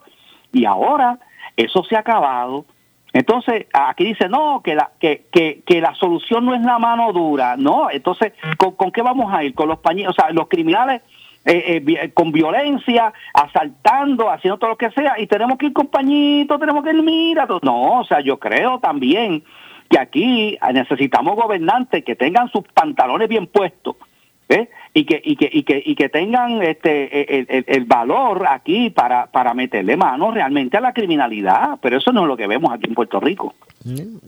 Y ahora eso se ha acabado. Entonces, aquí dice, no, que la, que, que, que la solución no es la mano dura, no, entonces, ¿con, con qué vamos a ir? Con los pañitos, o sea, los criminales eh, eh, eh, con violencia, asaltando, haciendo todo lo que sea, y tenemos que ir con pañitos, tenemos que ir, mira, no, o sea, yo creo también que aquí necesitamos gobernantes que tengan sus pantalones bien puestos, ¿eh? y que y que y que y que tengan este el, valor aquí para para meterle mano realmente a la criminalidad, pero eso no es lo que vemos aquí en Puerto Rico.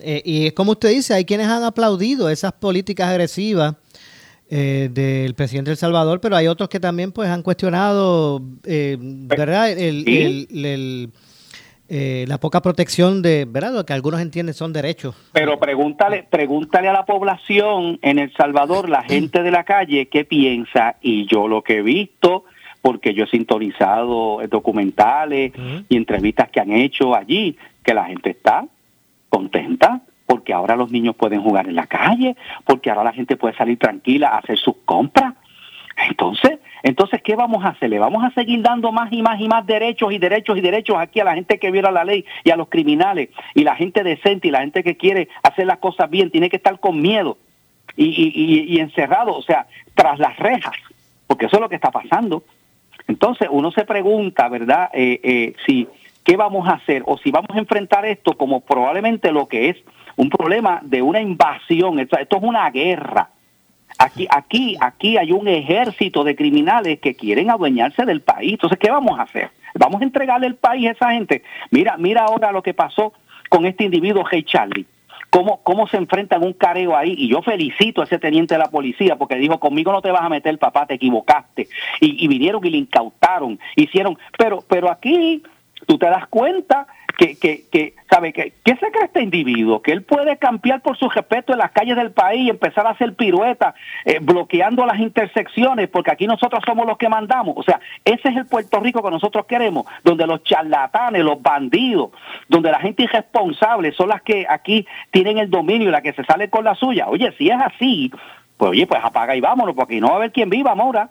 Eh, y es como usted dice, hay quienes han aplaudido esas políticas agresivas eh, del presidente de El Salvador, pero hay otros que también pues han cuestionado, eh, ¿verdad? El, Sí. el- el, eh, la poca protección de, ¿verdad? Lo que algunos entienden son derechos. Pero pregúntale, pregúntale a la población en El Salvador, la gente de la calle, qué piensa. Y yo lo que he visto, porque yo he sintonizado documentales y entrevistas que han hecho allí, que la gente está contenta porque ahora los niños pueden jugar en la calle, porque ahora la gente puede salir tranquila a hacer sus compras. Entonces, entonces, ¿qué vamos a hacer? ¿Le vamos a seguir dando más y más y más derechos y derechos y derechos aquí a la gente que viola la ley y a los criminales y la gente decente y la gente que quiere hacer las cosas bien tiene que estar con miedo y, y, encerrado, o sea, tras las rejas, porque eso es lo que está pasando. Entonces, uno se pregunta, ¿verdad? Eh, eh, si qué vamos a hacer o si vamos a enfrentar esto como probablemente lo que es un problema de una invasión. Esto, es una guerra. Aquí, aquí, aquí hay un ejército de criminales que quieren adueñarse del país. Entonces, ¿qué vamos a hacer? Vamos a entregarle el país a esa gente. Mira, mira ahora lo que pasó con este individuo, Hey Charlie. Cómo, cómo se enfrentan un careo ahí. Y yo felicito a ese teniente de la policía porque dijo, conmigo no te vas a meter, papá, te equivocaste. Y, y vinieron y le incautaron, hicieron. Pero, pero aquí tú te das cuenta que, que, que ¿sabe? Que, ¿Qué se cree este individuo? Que él puede campear por su respeto en las calles del país y empezar a hacer piruetas, eh, bloqueando las intersecciones, porque aquí nosotros somos los que mandamos. O sea, ese es el Puerto Rico que nosotros queremos, donde los charlatanes, los bandidos, donde la gente irresponsable son las que aquí tienen el dominio y la que se sale con la suya. Oye, si es así, pues oye, pues apaga y vámonos, porque no va a haber quien viva, Mora.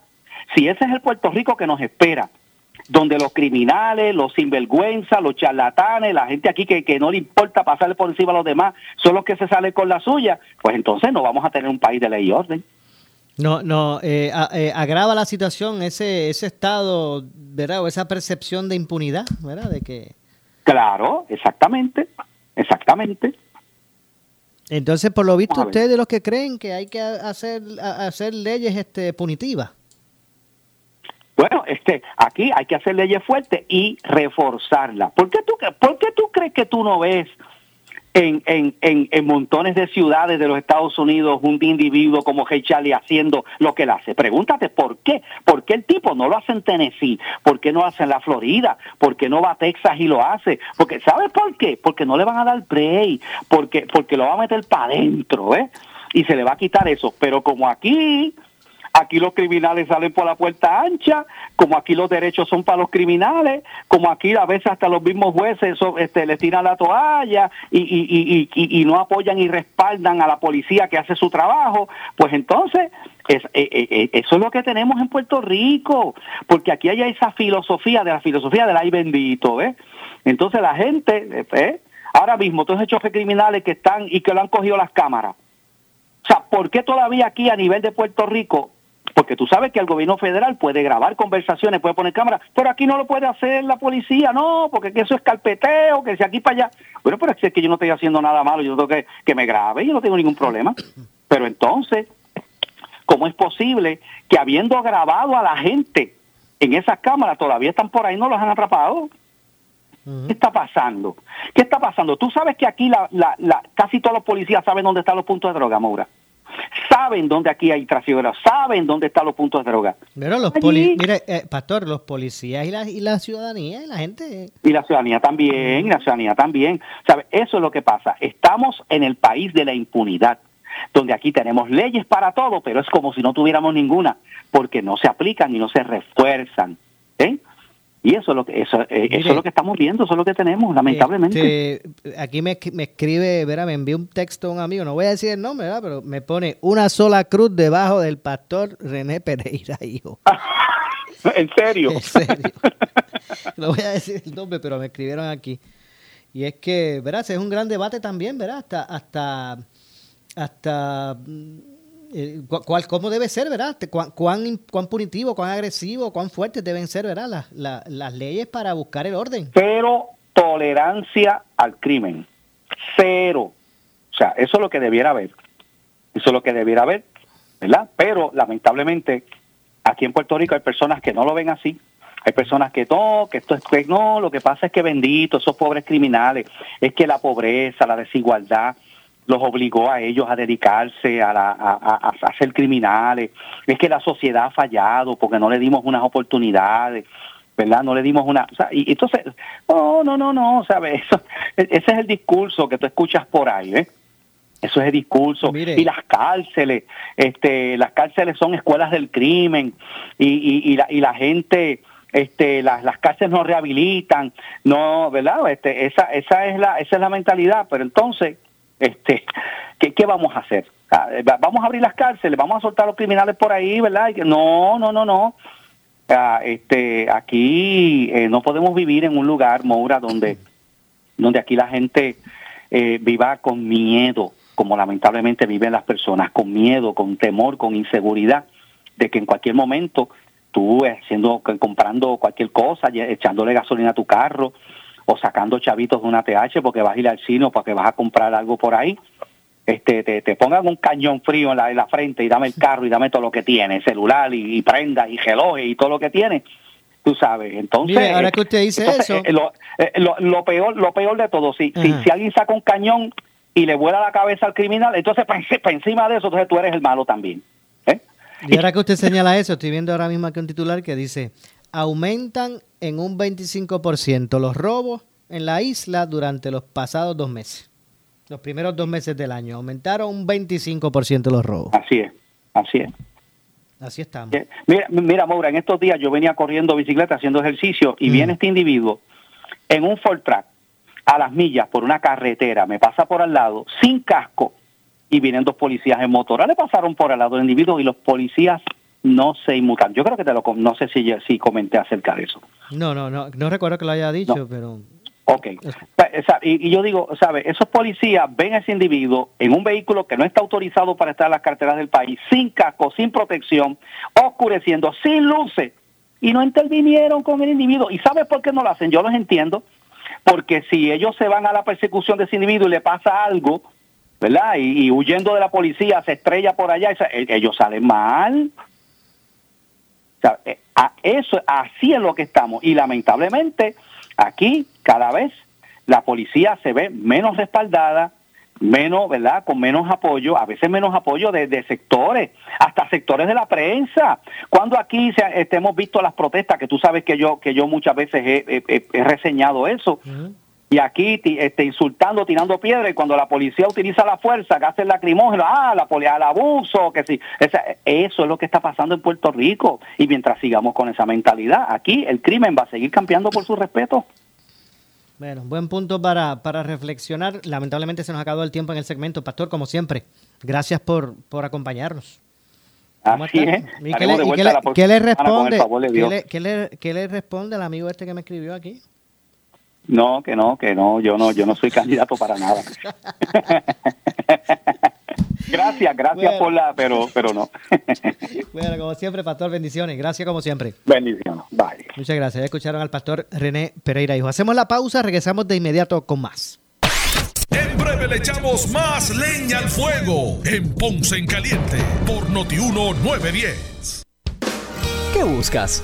Si ese es el Puerto Rico que nos espera, donde los criminales, los sinvergüenzas, los charlatanes, la gente aquí que, que no le importa pasarle por encima a los demás, son los que se salen con la suya, pues entonces no vamos a tener un país de ley y orden. No, no, eh, eh, agrava la situación ese, ese estado, ¿verdad? O esa percepción de impunidad, ¿verdad? De que Claro, exactamente, exactamente. entonces, por lo visto, ustedes de los que creen que hay que hacer hacer leyes este punitivas. Bueno, este, aquí hay que hacer leyes fuertes y reforzarlas. ¿Por qué tú, por qué tú crees que tú no ves en, en, en, en montones de ciudades de los Estados Unidos un individuo como Hey Charlie haciendo lo que él hace? Pregúntate por qué. ¿Por qué el tipo no lo hace en Tennessee? ¿Por qué no lo hace en la Florida? ¿Por qué no va a Texas y lo hace? Porque ¿Sabes por qué? Porque no le van a dar play, porque, porque lo va a meter para adentro, ¿eh? Y se le va a quitar eso. Pero como aquí Aquí los criminales salen por la puerta ancha, como aquí los derechos son para los criminales, como aquí a veces hasta los mismos jueces so- este, les tiran la toalla y, y, y, y- no apoyan y respaldan a la policía que hace su trabajo, pues entonces es- eh, eh, eh, eso es lo que tenemos en Puerto Rico, porque aquí hay esa filosofía de la filosofía del ay bendito, ¿ves? Entonces la gente, eh, ¿eh? ahora mismo todos esos choques criminales que están y que lo han cogido las cámaras, o sea, ¿por qué todavía aquí a nivel de Puerto Rico? Porque tú sabes que el gobierno federal puede grabar conversaciones, puede poner cámaras, pero aquí no lo puede hacer la policía, no, porque que eso es carpeteo, que si aquí para allá. Bueno, pero es que yo no estoy haciendo nada malo, yo tengo que, que me grabe, yo no tengo ningún problema. Pero entonces, ¿cómo es posible que habiendo grabado a la gente en esas cámaras, todavía están por ahí, no los han atrapado? ¿Qué está pasando? ¿Qué está pasando? Tú sabes que aquí la, la, la- casi todos los policías saben dónde están los puntos de droga, Maura. Saben dónde aquí hay tráfico, saben dónde están los puntos de droga. Pero los Allí- poli- mire, eh, pastor, los policías y la, y la ciudadanía y la gente. Y la ciudadanía también, y la ciudadanía también. ¿Sabe? Eso es lo que pasa. Estamos en el país de la impunidad, donde aquí tenemos leyes para todo, pero es como si no tuviéramos ninguna, porque no se aplican y no se refuerzan. ¿eh? Y eso es lo que eso, eh, eso es lo que estamos viendo, eso es lo que tenemos, lamentablemente. Este, aquí me, me escribe, verá, me envió un texto a un amigo, no voy a decir el nombre, ¿verdad? pero me pone una sola cruz debajo del pastor René Pereira, hijo. ¿En serio? En serio. no voy a decir el nombre, pero me escribieron aquí. Y es que, verás, es un gran debate también, ¿verdad? Hasta, hasta, hasta eh, cu- cuál, cómo debe ser, ¿verdad? Cuán, cuán, cuán punitivo, cuán agresivo, cuán fuertes deben ser, ¿verdad? Las, la- las leyes para buscar el orden. Cero tolerancia al crimen. Cero. O sea, eso es lo que debiera haber. Eso es lo que debiera haber, ¿verdad? Pero lamentablemente aquí en Puerto Rico hay personas que no lo ven así. Hay personas que no, que esto es que no, lo que pasa es que bendito, esos pobres criminales, es que la pobreza, la desigualdad los obligó a ellos a dedicarse a, la- a, a- a ser criminales, es que la sociedad ha fallado porque no le dimos unas oportunidades, ¿verdad? No le dimos una... O sea, y entonces, no, no, no, no, ¿sabes? Eso, e- ese es el discurso que tú escuchas por ahí, ¿eh? Eso es el discurso. Y las cárceles, este, las cárceles son escuelas del crimen y, y, y la, y la gente, este, las, las cárceles no rehabilitan, no, ¿verdad? Este, esa, esa es la, esa es la mentalidad. Pero entonces, este, ¿qué, qué vamos a hacer? Ah, va- Vamos a abrir las cárceles, vamos a soltar a los criminales por ahí, ¿verdad? No, no, no, no. Ah, este, aquí eh, no podemos vivir en un lugar, Moura, donde, donde aquí la gente eh, viva con miedo, como lamentablemente viven las personas, con miedo, con temor, con inseguridad, de que en cualquier momento tú eh, haciendo, comprando cualquier cosa, echándole gasolina a tu carro o sacando chavitos de una TH porque vas a ir al cine o porque vas a comprar algo por ahí, este, te, te pongan un cañón frío en la, en la frente y dame el carro y dame todo lo que tiene, celular y, y prendas y relojes y todo lo que tiene, tú sabes. Entonces, Mire, ahora que usted dice entonces, eso- eh, lo, eh, lo- lo peor, lo peor de todo, si, si, alguien saca un cañón y le vuela la cabeza al criminal, entonces para, encima de eso, entonces tú eres el malo también. Y ahora que usted señala eso, estoy viendo ahora mismo aquí un titular que dice, aumentan en un 25% los robos en la isla durante los pasados dos meses. Los primeros dos meses del año aumentaron un 25% los robos. Así es, así es. Así estamos. Eh, Mira, mira, Maura, en estos días yo venía corriendo bicicleta, haciendo ejercicio, y viene este individuo en un Ford Track a las millas por una carretera, me pasa por al lado, sin casco, y vienen dos policías en motora, le pasaron por al lado del individuo y los policías no se inmutan. Yo creo que te lo, no sé si, si comenté acerca de eso. No, no, no, no recuerdo que lo haya dicho, pero... Ok. Y, y yo digo, ¿sabe? Esos policías ven a ese individuo en un vehículo que no está autorizado para estar en las carreteras del país, sin casco, sin protección, oscureciendo, sin luces, y no intervinieron con el individuo. ¿Y sabe por qué no lo hacen? Yo los entiendo. Porque si ellos se van a la persecución de ese individuo y le pasa algo, ¿verdad? Y, y huyendo de la policía se estrella por allá, esa- e- ellos salen mal. O sea, eh, a eso, así es lo que estamos. Y lamentablemente, aquí cada vez la policía se ve menos respaldada, menos, ¿verdad? Con menos apoyo, a veces menos apoyo de, de sectores, hasta sectores de la prensa. Cuando aquí se, este, hemos visto las protestas, que tú sabes que yo, que yo muchas veces he, reseñado eso, y aquí este, insultando, tirando piedra, y cuando la policía utiliza la fuerza, gases lacrimógenos, ah, la poli- al abuso, que sí. Esa- eso es lo que está pasando en Puerto Rico. Y mientras sigamos con esa mentalidad, aquí el crimen va a seguir campeando por su respeto. Bueno, buen punto para, para reflexionar. Lamentablemente se nos acabado el tiempo en el segmento. Pastor, como siempre, gracias por, por acompañarnos. ¿Cómo Así está? es. ¿Y qué le, y qué qué responde? favor de ¿Qué Dios. le, qué le- qué le responde el amigo este que me escribió aquí? No, que no, que no, yo no, yo no soy candidato para nada. gracias, gracias Bueno. por la, pero, pero no. Bueno, como siempre, Pastor, bendiciones. Gracias como siempre. Bendiciones. Bye. Muchas gracias. Ya escucharon al Pastor René Pereira, hijo. Hacemos la pausa, regresamos de inmediato con más. En breve le echamos más leña al fuego en Ponce en Caliente por Notiuno 910. ¿Qué buscas?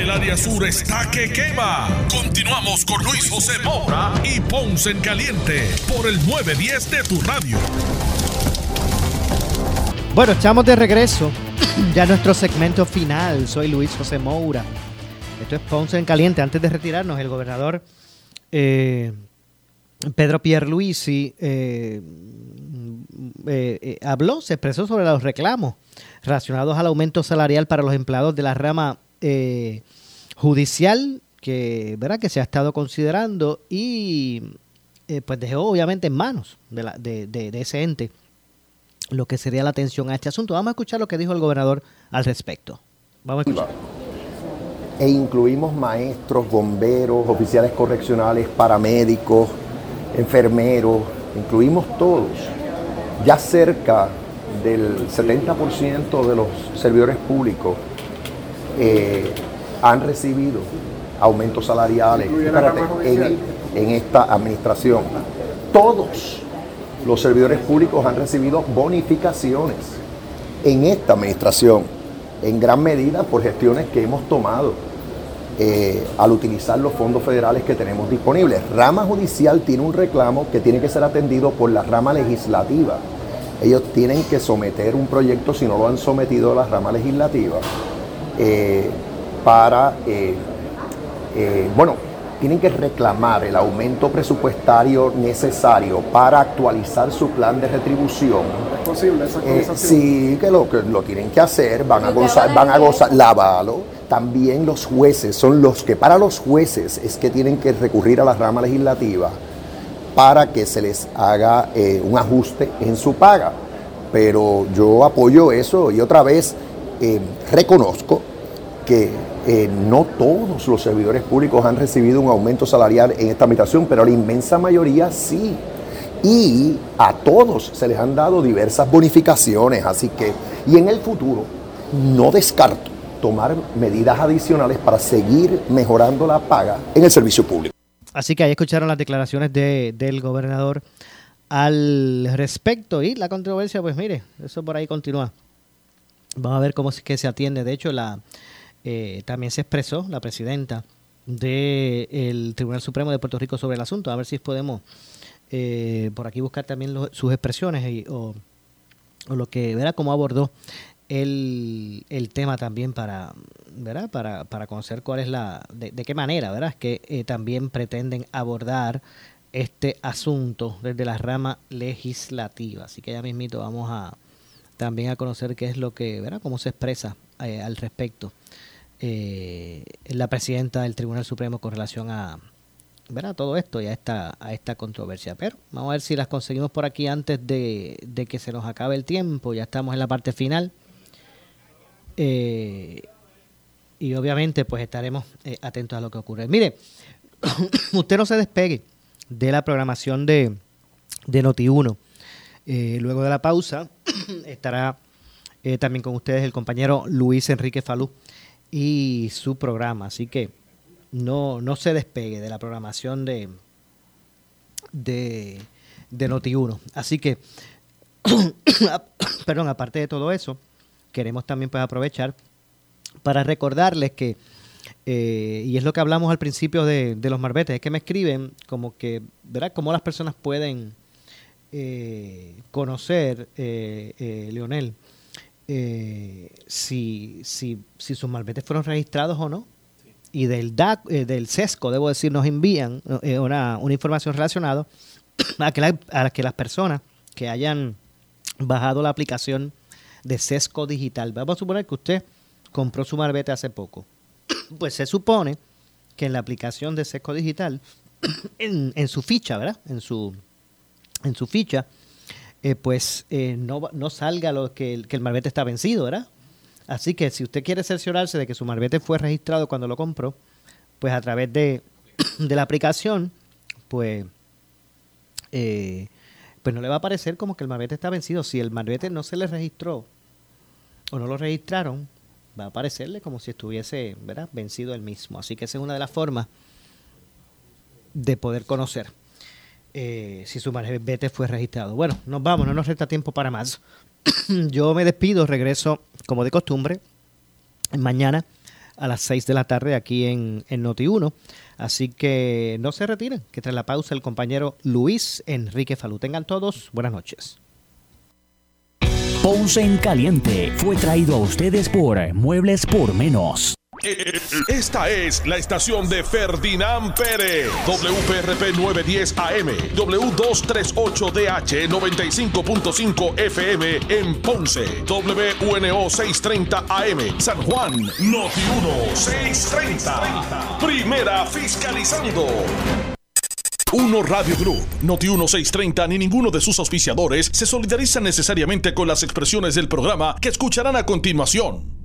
El área sur está que quema. Continuamos con Luis José Moura y Ponce en Caliente por el 910 de tu radio. Bueno, estamos de regreso. Ya nuestro segmento final. Soy Luis José Moura. Esto es Ponce en Caliente. Antes de retirarnos, el gobernador eh, Pedro Pierluisi eh, eh, eh, habló, se expresó sobre los reclamos relacionados al aumento salarial para los empleados de la rama eh, judicial que, ¿verdad? que se ha estado considerando y eh, pues dejó obviamente en manos de, la, de, de- de ese ente lo que sería la atención a este asunto. Vamos a escuchar lo que dijo el gobernador al respecto. Vamos a escuchar. e incluimos maestros, bomberos, oficiales correccionales, paramédicos, enfermeros, incluimos todos. Ya cerca del 70% de los servidores públicos eh, han recibido aumentos salariales espérate, en, en esta administración. Todos los servidores públicos han recibido bonificaciones en esta administración, en gran medida por gestiones que hemos tomado eh, al utilizar los fondos federales que tenemos disponibles. Rama judicial tiene un reclamo que tiene que ser atendido por la rama legislativa. Ellos tienen que someter un proyecto, si no lo han sometido a la rama legislativa, para, eh, eh, bueno, tienen que reclamar el aumento presupuestario necesario para actualizar su plan de retribución. ¿Es posible esa Eh, sí, que lo, que lo tienen que hacer, van a gozar, van a gozar, lávalo. También los jueces son los que, para los jueces, es que tienen que recurrir a la rama legislativa para que se les haga eh, un ajuste en su paga. Pero yo apoyo eso y otra vez eh, reconozco que eh, no todos los servidores públicos han recibido un aumento salarial en esta administración, pero la inmensa mayoría sí. Y a todos se les han dado diversas bonificaciones, así que, y en el futuro no descarto tomar medidas adicionales para seguir mejorando la paga en el servicio público. Así que ahí escucharon las declaraciones de- del gobernador al respecto y la controversia, pues mire, eso por ahí continúa. Vamos a ver cómo es que se atiende. De hecho, la eh, también se expresó la presidenta del Tribunal Supremo de Puerto Rico sobre el asunto. A ver si podemos eh, por aquí buscar también sus expresiones y, o, lo que verá cómo abordó el, el tema también para ¿verdad? Para, para conocer cuál es la de, de qué manera verdad que eh, también pretenden abordar este asunto desde la rama legislativa. Así que ya mismito vamos a también a conocer qué es lo que verdad cómo se expresa eh, al respecto eh, la presidenta del Tribunal Supremo con relación a ¿verdad? todo esto y a esta, a esta controversia. Pero vamos a ver si las conseguimos por aquí antes de, de que se nos acabe el tiempo. Ya estamos en la parte final. Eh, y obviamente pues estaremos eh, atentos a lo que ocurre. Mire, usted no se despegue de la programación de, de Noti1. Eh, luego de la pausa estará eh, también con ustedes el compañero Luis Enrique Falú y su programa. Así que no, no se despegue de la programación de, de, de Noti1. Así que, perdón, aparte de todo eso, queremos también pues, aprovechar para recordarles que, eh, y es lo que hablamos al principio de, de los marbetes, es que me escriben como que, ¿verdad? Cómo las personas pueden eh, conocer, eh, eh, Leonel, eh, si, si, si sus malbetes fueron registrados o no. Y del DAC, eh, del SESCO, debo decir, nos envían eh, una, una información relacionada a que, a que las personas que hayan bajado la aplicación de SESCO Digital, vamos a suponer que usted compró su marbete hace poco, pues se supone que en la aplicación de SESCO Digital, en, en su ficha, ¿verdad? En su, en su ficha, eh, pues eh, no, no salga lo que el, que el marbete está vencido, ¿verdad? Así que si usted quiere cerciorarse de que su marbete fue registrado cuando lo compró, pues a través de, de la aplicación, pues, eh, pues no le va a aparecer como que el marbete está vencido. Si el marbete no se le registró o no lo registraron, va a aparecerle como si estuviese ¿verdad? vencido el mismo. Así que esa es una de las formas de poder conocer eh, si su marbete fue registrado. Bueno, nos vamos, no nos resta tiempo para más. Yo me despido, regreso como de costumbre mañana a las 6 de la tarde aquí en, en Noti1. Así que no se retiren, que tras la pausa el compañero Luis Enrique Falú. Tengan todos buenas noches. Ponce en Caliente fue traído a ustedes por Muebles por Menos. Esta es la estación de Ferdinand Pérez, WPRP 910 AM, W238DH 95.5 FM en Ponce, WNO 630 AM, San Juan, Noti 1 630. Primera fiscalizando. Uno Radio Group, Noti 1630 ni ninguno de sus auspiciadores se solidarizan necesariamente con las expresiones del programa que escucharán a continuación.